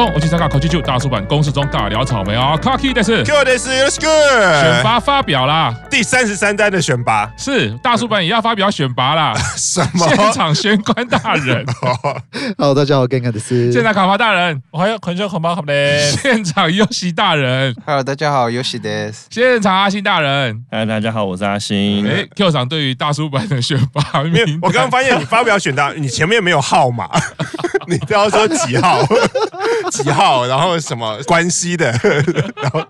东，我去参加考七九大叔版公式中大聊草莓啊，Kaki 的是，Q 的是，Let's good 选拔发表啦，第三十三单的选拔。是大叔版也要发表选拔啦，什么？现场玄关大人，Hello，大家好，Genka 的是，现场卡巴大人，我还有很久很包好嘞，现场优喜大人，Hello，大家好，优喜的，现场阿星大人，嗨，大家好，我是阿星，哎，Q 长对于大叔版的选拔，没有，我刚刚发现你发表选拔，你前面没有号码，你都要说几号。几号？然后什么关系的？然后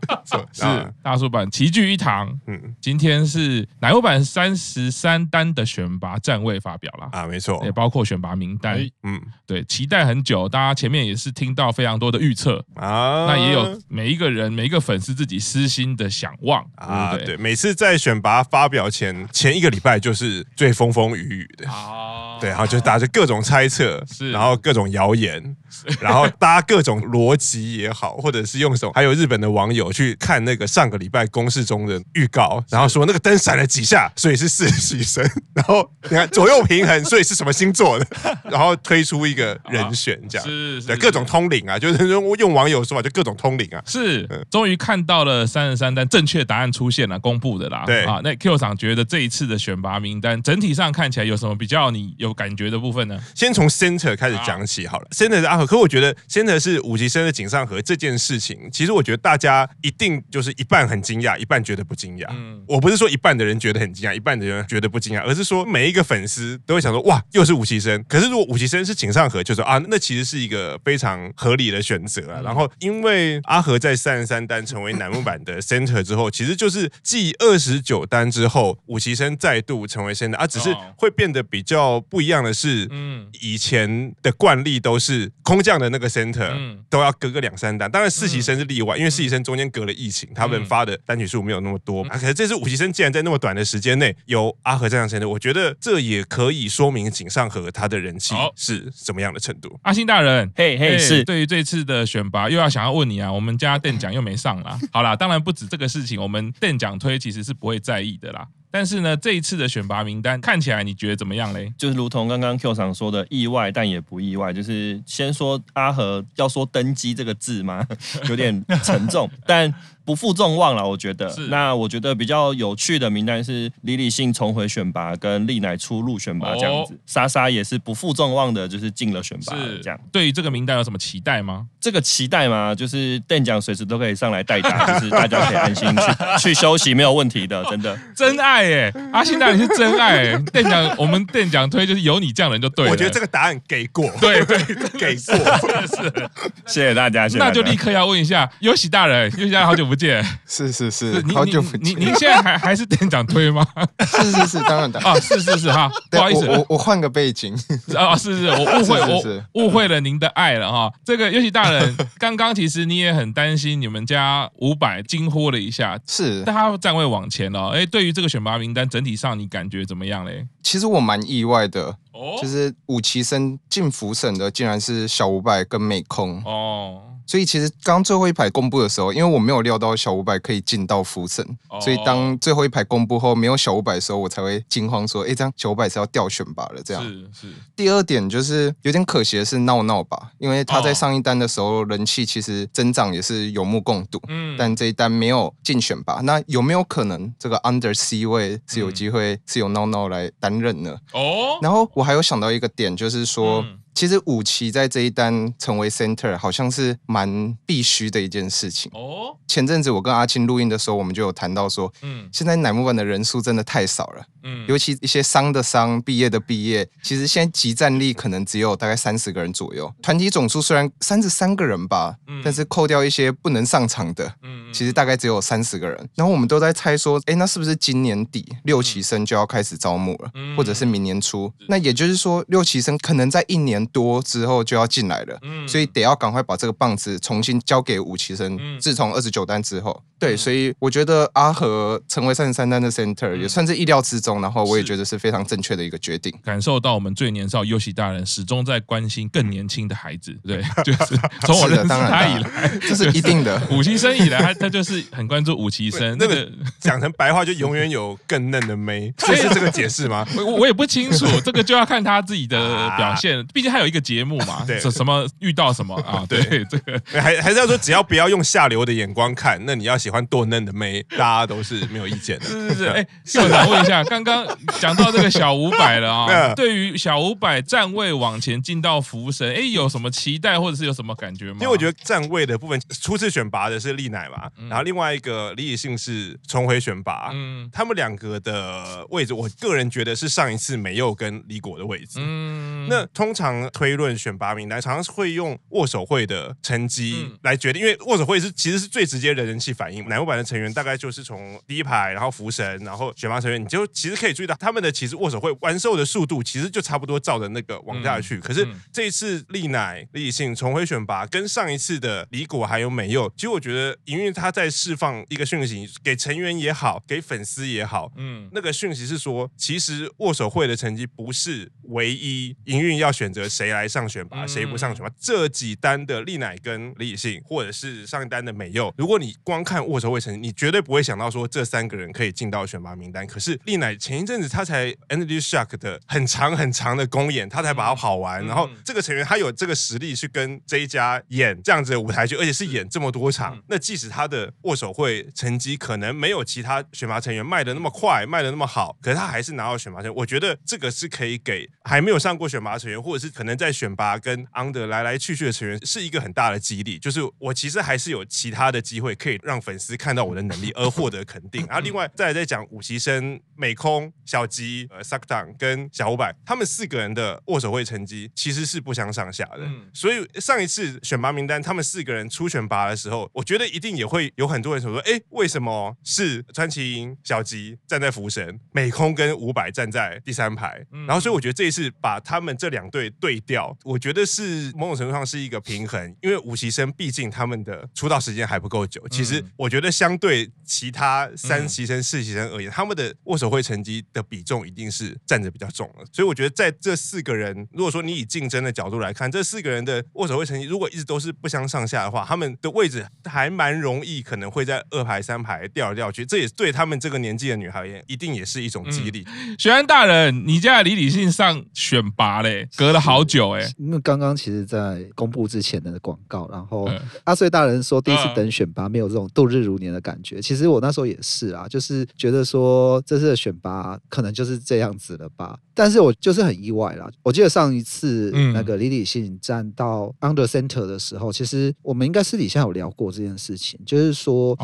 是大叔版齐聚一堂。嗯，今天是奶油版三十三单的选拔站位发表了啊，没错，也包括选拔名单。嗯，对，期待很久，大家前面也是听到非常多的预测。啊，那也有每一个人每一个粉丝自己私心的想望啊，对，每次在选拔发表前前一个礼拜就是最风风雨雨的。啊，对，然后就大家就各种猜测，是，然后各种谣言，然后大家各。各种逻辑也好，或者是用什么，还有日本的网友去看那个上个礼拜公示中的预告，然后说那个灯闪了几下，所以是实习生。然后你看左右平衡，所以是什么星座的？然后推出一个人选，这样是，对，各种通灵啊，就是用用网友说法，就各种通灵啊。是，终于看到了三十三单正确答案出现了，公布的啦。对啊，那 Q 厂觉得这一次的选拔名单整体上看起来有什么比较你有感觉的部分呢？先从 Center 开始讲起好了。Center 是阿和，可我觉得 Center 是。是五级生的井上和这件事情，其实我觉得大家一定就是一半很惊讶，一半觉得不惊讶。嗯，我不是说一半的人觉得很惊讶，一半的人觉得不惊讶，而是说每一个粉丝都会想说，哇，又是五级生。可是如果五级生是井上和，就说啊，那其实是一个非常合理的选择啊。然后因为阿和在三十三单成为楠木板的 center 之后，其实就是继二十九单之后，五级生再度成为 center，啊，只是会变得比较不一样的是，嗯，以前的惯例都是空降的那个 center。嗯，都要隔个两三单，当然四期生是例外，因为四期生中间隔了疫情，他们发的单曲数没有那么多。可是这次五期生竟然在那么短的时间内有阿和这样 center，我觉得这也可以说明井上和他的人气是什么样的程度。阿星大人，嘿嘿，是对于这次的选拔又要想要问你啊，我们家店长又没上啦。好啦，当然不止这个事情，我们店长推其实是不会在意的啦。但是呢，这一次的选拔名单看起来你觉得怎么样嘞？就是如同刚刚 Q 厂说的，意外但也不意外。就是先说阿和要说登基这个字吗？有点沉重，但。不负众望了，我觉得。是。那我觉得比较有趣的名单是李李信重回选拔，跟丽乃初入选拔这样子。莎莎也是不负众望的，就是进了选拔这样。对于这个名单有什么期待吗？这个期待嘛？就是店长随时都可以上来代打，就是大家可以安心去 去休息，没有问题的，真的。真爱哎，阿信大人是真爱。店长，我们店长推就是有你这样的人就对了。我觉得这个答案给过，对对，给过，真的是。谢谢大家，谢谢。那就立刻要问一下优喜大人，优喜大人好久不见。是是是，好久不见。您您现在还 还是店长推吗？是是是，当然的啊，是是是哈，不好意思，我我换个背景啊，是是，我误会我误会了您的爱了哈。这个尤其大人，刚刚其实你也很担心你们家五百惊呼了一下，是，但他站位往前了。哎，对于这个选拔名单整体上你感觉怎么样嘞？其实我蛮意外的，哦就是五期生进福省的竟然是小五百跟美空哦。所以其实刚最后一排公布的时候，因为我没有料到小五百可以进到福审，所以当最后一排公布后没有小五百的时候，我才会惊慌说：“哎，这样小伍佰是要掉选拔了。”这样是是。第二点就是有点可惜的是闹闹吧，因为他在上一单的时候人气其实增长也是有目共睹，嗯，但这一单没有进选拔，那有没有可能这个 Under C 位是有机会是由闹闹来担任呢？哦，然后我还有想到一个点，就是说。其实五期在这一单成为 center 好像是蛮必须的一件事情哦。前阵子我跟阿青录音的时候，我们就有谈到说，嗯，现在乃木坂的人数真的太少了，嗯，尤其一些商的商，毕业的毕业，其实现在集战力可能只有大概三十个人左右。团体总数虽然三十三个人吧，嗯，但是扣掉一些不能上场的，嗯，其实大概只有三十个人。然后我们都在猜说，哎，那是不是今年底六期生就要开始招募了，或者是明年初？那也就是说，六期生可能在一年多之后就要进来了，嗯，所以得要赶快把这个棒子重新交给武奇生。嗯，自从二十九单之后。对，所以我觉得阿和成为三十三单的 center 也算是意料之中，然后我也觉得是非常正确的一个决定。感受到我们最年少优喜大人始终在关心更年轻的孩子，对，就是从我认识他以来，这是一定的。五期生以来，他他就是很关注五期生。那个讲成白话，就永远有更嫩的妹，这是这个解释吗？我我也不清楚，这个就要看他自己的表现。毕竟他有一个节目嘛，对，什么遇到什么啊？对，这个还还是要说，只要不要用下流的眼光看，那你要喜欢多嫩的妹，大家都是没有意见的。是是是，哎，校长问一下，刚刚讲到这个小五百了啊，对于小五百站位往前进到福神，哎，有什么期待或者是有什么感觉吗？因为我觉得站位的部分，初次选拔的是丽乃嘛，然后另外一个李以信是重回选拔，嗯，他们两个的位置，我个人觉得是上一次没有跟李果的位置，嗯，那通常推论选拔名单，常常是会用握手会的成绩来决定，因为握手会是其实是最直接的人气反应，乃木版的成员大概就是从第一排，然后福神，然后选拔成员，你就其实可以注意到他们的其实握手会完售的速度，其实就差不多照着那个往下去。可是这一次丽乃、李以信重回选拔，跟上一次的李果还有美佑，其实我觉得营运他在释放一个讯息给成员也好，给粉丝也好，嗯，那个讯息是说，其实握手会的成绩不是唯一营运要选择谁来上选拔，谁不上选拔。这几单的丽乃跟李以信，或者是上一单的美佑，如果你光看握手会成绩，你绝对不会想到说这三个人可以进到选拔名单。可是丽乃前一阵子他才 Energy Shock 的很长很长的公演，他才把它跑完，然后这个成员他有这个实力去跟这一家演这样子的舞台剧，而且是演这么多场。那即使他的握手会成绩可能没有其他选拔成员卖的那么快，卖的那么好，可是他还是拿到选拔成员。我觉得这个是可以给还没有上过选拔成员，或者是可能在选拔跟 Under 来来去去的成员，是一个很大的激励。就是我其实还是有其他的机会可以让粉丝看到我的能力而获得肯定。然后另外再来再讲五期生美空、小吉、呃 Sucktang 跟小五百，他们四个人的握手会成绩其实是不相上下的。所以上一次选拔名单他们四个人出选拔的时候，我觉得一定也会有很多人说说，哎，为什么是川崎英、小吉站在福神，美空跟五百站在第三排？然后所以我觉得这一次把他们这两队对调，我觉得是某种程度上是一个平衡，因为五期生毕竟他们的出道时间还不够久。其实我觉得相对其他三期生、四期生而言，他们的握手会成绩的比重一定是占着比较重的。所以我觉得在这四个人，如果说你以竞争的角度来看，这四个人的握手会成绩如果一直都是不相上下的话，他们的位置还蛮容易可能会在二排、三排掉来掉去。这也对他们这个年纪的女孩而言，一定也是一种激励。学安大人，你家的李李信上选拔嘞，隔了好久哎。因为刚刚其实，在公布之前的广告，然后阿穗大人说第一次等选拔没有这种度日如年的感觉。其实我那时候也是啊，就是觉得说这次的选拔可能就是这样子了吧。但是我就是很意外啦。我记得上一次那个李李信站到 Under Center 的时候，其实我们应该私底下有聊过这件事情，就是说，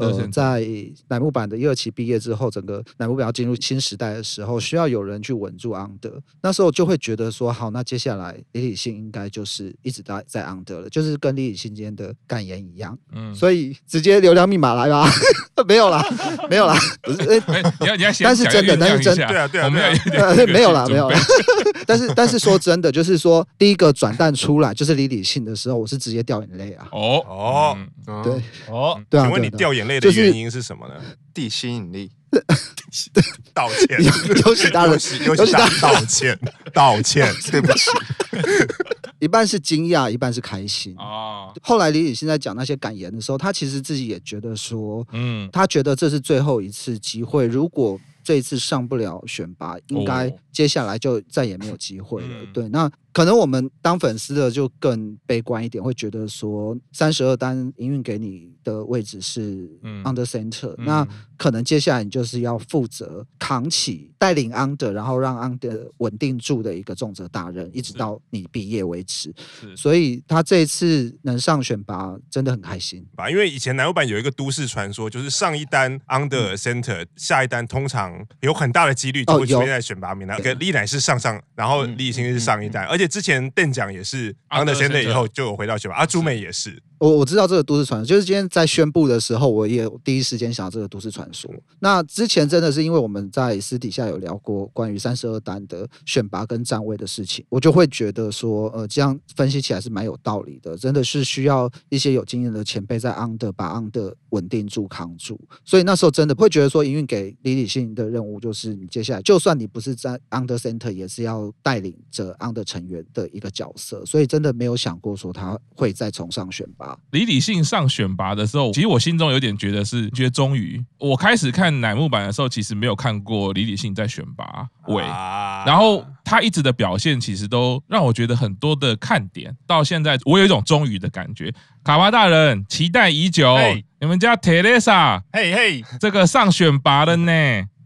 呃，在乃木坂的一二期毕业之后，整个乃木坂要进入新时代的时候，需要有人去稳住 Under。那时候就会觉得说，好，那接下来李李信应该就是一直在在 Under 了，就是跟李李信今天的感言一样。嗯，所以直接流量密码来吧，没有啦，没有啦，不是，你要你要但是真的，但是真的，对啊对啊，我们 没有啦，没有啦。但是但是说真的，就是说第一个转蛋出来就是李李信的时候，我是直接掉眼泪啊。哦哦，对哦，对啊。请问你掉眼泪的原因是什么呢？地心引力。道歉，优喜大人，优喜大人道歉，道歉，对不起。一半是惊讶，一半是开心啊。后来李李信在讲那些感言的时候，他其实自己也觉得说，嗯，他觉得这是最后一次机会，如果这一次上不了选拔，应该接下来就再也没有机会了。对，那。可能我们当粉丝的就更悲观一点，会觉得说三十二单营运给你的位置是 under center，嗯，那可能接下来你就是要负责扛起带领 under，然后让 under 稳定住的一个重责大任，一直到你毕业为止。所以他这一次能上选拔真的很开心吧？因为以前南欧版有一个都市传说，就是上一单 under center，嗯、下一单通常有很大的几率就会出现在选拔名单。跟丽乃是上上，然后李信是上一单，而且。且之前邓奖也是 Under Center 以后就有回到学霸，啊，朱美也是。我我知道这个都市传说，就是今天在宣布的时候，我也第一时间想到这个都市传说。那之前真的是因为我们在私底下有聊过关于三十二单的选拔跟站位的事情，我就会觉得说，呃，这样分析起来是蛮有道理的，真的是需要一些有经验的前辈在 Under 把 Under 稳定住扛住。所以那时候真的会觉得说，营运给李李信的任务就是，你接下来就算你不是在 Under Center，也是要带领着 Under 成员的一个角色。所以真的没有想过说他会再重上选拔。李李信上选拔的时候，其实我心中有点觉得是觉得终于。我开始看乃木坂的时候，其实没有看过李李信在选拔位，然后他一直的表现其实都让我觉得很多的看点。到现在，我有一种终于的感觉。卡巴大人期待已久，你们家特蕾莎，嘿嘿，这个上选拔了呢，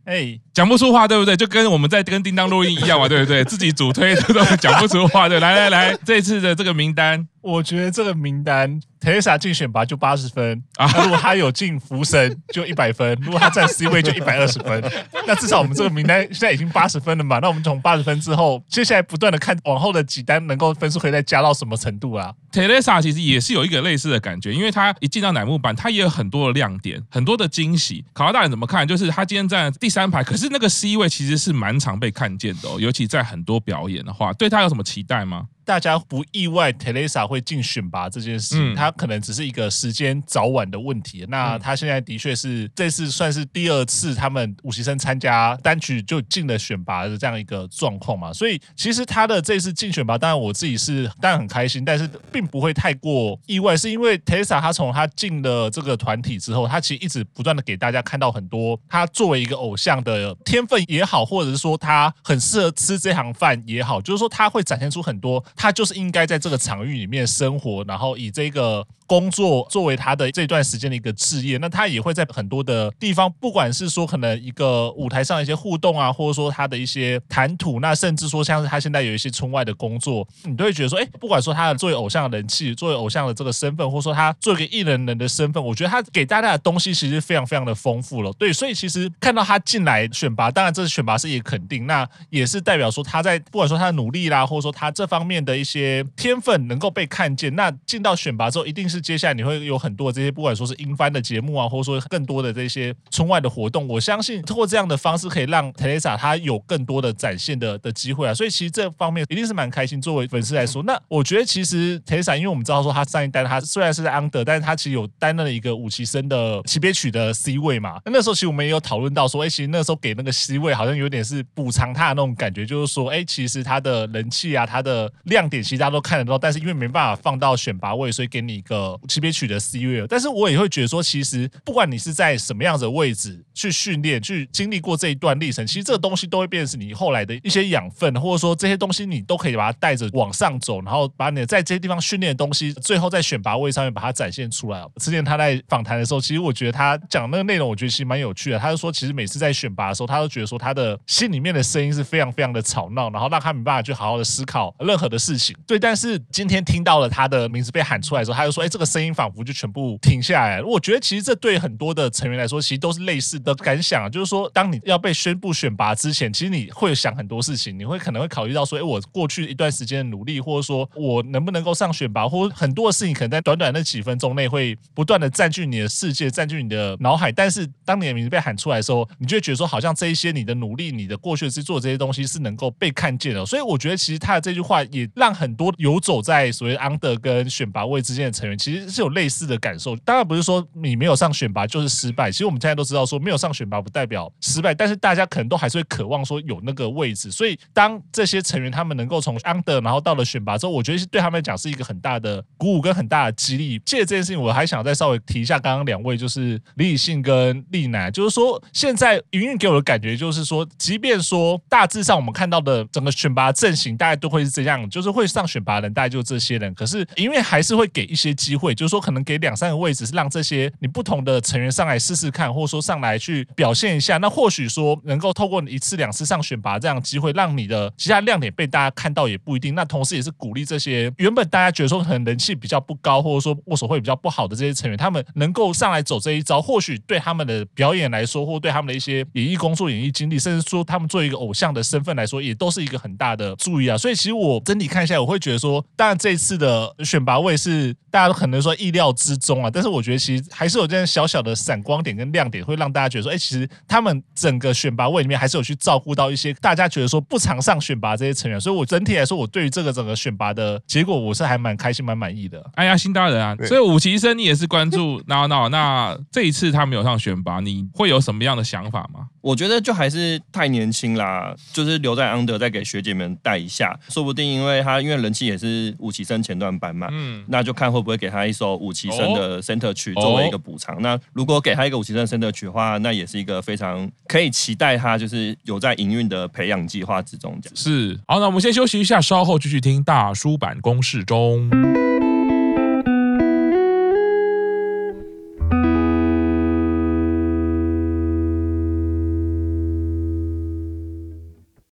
哎，讲不出话，对不对？就跟我们在跟叮当录音一样嘛，对不对？自己主推 都讲不出话，对，来来来，这次的这个名单。我觉得这个名单，Teresa 竞选拔就八十分，啊，如果他有进福神 就一百分，如果他站 C 位就一百二十分。那至少我们这个名单现在已经八十分了嘛？那我们从八十分之后，接下来不断的看往后的几单能够分数可以再加到什么程度啊？Teresa 其实也是有一个类似的感觉，因为他一进到乃木坂，他也有很多的亮点，很多的惊喜。考拉大人怎么看？就是他今天站第三排，可是那个 C 位其实是蛮常被看见的哦，尤其在很多表演的话，对他有什么期待吗？大家不意外，Teresa 会进选拔这件事情，他可能只是一个时间早晚的问题。那他现在的确是这次算是第二次他们五期生参加单曲就进了选拔的这样一个状况嘛。所以其实他的这次进选拔，当然我自己是当然很开心，但是并不会太过意外，是因为 Teresa 他从他进了这个团体之后，他其实一直不断的给大家看到很多他作为一个偶像的天分也好，或者是说他很适合吃这行饭也好，就是说他会展现出很多。他就是应该在这个场域里面生活，然后以这个。工作作为他的这段时间的一个置业，那他也会在很多的地方，不管是说可能一个舞台上的一些互动啊，或者说他的一些谈吐，那甚至说像是他现在有一些村外的工作，你都会觉得说，哎，不管说他的作为偶像的人气，作为偶像的这个身份，或者说他作为艺人人的身份，我觉得他给大家的东西其实非常非常的丰富了。对，所以其实看到他进来选拔，当然这是选拔是一个肯定，那也是代表说他在不管说他的努力啦，或者说他这方面的一些天分能够被看见，那进到选拔之后，一定是。接下来你会有很多这些，不管说是英翻的节目啊，或者说更多的这些村外的活动，我相信通过这样的方式，可以让 Teresa 她有更多的展现的的机会啊。所以其实这方面一定是蛮开心。作为粉丝来说，那我觉得其实 Teresa，因为我们知道说她上一单她虽然是在 Under，但是她其实有担任了一个五期生的级别曲的 C 位嘛。那那时候其实我们也有讨论到说，哎，其实那时候给那个 C 位好像有点是补偿他的那种感觉，就是说，哎，其实他的人气啊，他的亮点其实大家都看得到，但是因为没办法放到选拔位，所以给你一个。级别曲的 C 位，但是我也会觉得说，其实不管你是在什么样的位置去训练，去经历过这一段历程，其实这个东西都会变成你后来的一些养分，或者说这些东西你都可以把它带着往上走，然后把你在这些地方训练的东西，最后在选拔位上面把它展现出来。之前他在访谈的时候，其实我觉得他讲那个内容，我觉得其实蛮有趣的。他就说，其实每次在选拔的时候，他都觉得说他的心里面的声音是非常非常的吵闹，然后让他没办法去好好的思考任何的事情。对，但是今天听到了他的名字被喊出来的时候，他就说，哎，这个。声音仿佛就全部停下来。我觉得其实这对很多的成员来说，其实都是类似的感想。就是说，当你要被宣布选拔之前，其实你会想很多事情，你会可能会考虑到说，哎，我过去一段时间的努力，或者说我能不能够上选拔，或很多的事情可能在短短那几分钟内会不断的占据你的世界，占据你的脑海。但是当你的名字被喊出来的时候，你就会觉得说，好像这一些你的努力，你的过去是做这些东西是能够被看见的。所以我觉得，其实他的这句话也让很多游走在所谓 Under 跟选拔位之间的成员，其实是有类似的感受，当然不是说你没有上选拔就是失败。其实我们现在都知道，说没有上选拔不代表失败，但是大家可能都还是会渴望说有那个位置。所以当这些成员他们能够从 under 然后到了选拔之后，我觉得是对他们来讲是一个很大的鼓舞跟很大的激励。借这件事情，我还想再稍微提一下刚刚两位，就是李李信跟丽乃，就是说现在云云给我的感觉就是说，即便说大致上我们看到的整个选拔阵型大概都会是这样，就是会上选拔人大概就这些人，可是因为还是会给一些机会，就是说可能给两。三个位置是让这些你不同的成员上来试试看，或者说上来去表现一下。那或许说能够透过一次两次上选拔这样的机会，让你的其他亮点被大家看到也不一定。那同时也是鼓励这些原本大家觉得说可能人气比较不高，或者说握手会比较不好的这些成员，他们能够上来走这一招，或许对他们的表演来说，或对他们的一些演艺工作、演艺经历，甚至说他们作为一个偶像的身份来说，也都是一个很大的注意啊。所以其实我真的体看下来，我会觉得说，当然这次的选拔位是大家都可能说意料之中啊，但是我觉得其实还是有这样小小的闪光点跟亮点，会让大家觉得说，哎，其实他们整个选拔位里面还是有去照顾到一些大家觉得说不常上选拔这些成员，所以我整体来说，我对于这个整个选拔的结果，我是还蛮开心、蛮满意的。哎呀，新大人啊，所以五期生你也是关注闹闹，那这一次他没有上选拔，你会有什么样的想法吗？我觉得就还是太年轻啦，就是留在 Under 再给学姐们带一下，说不定因为他因为人气也是五期生前段班嘛，嗯，那就看会不会给他一首五期生的 Center 曲作为一个补偿。哦、那如果给他一个五期生的 Center 曲的话，那也是一个非常可以期待他就是有在营运的培养计划之中。这样是好，那我们先休息一下，稍后继续听大叔版公式中。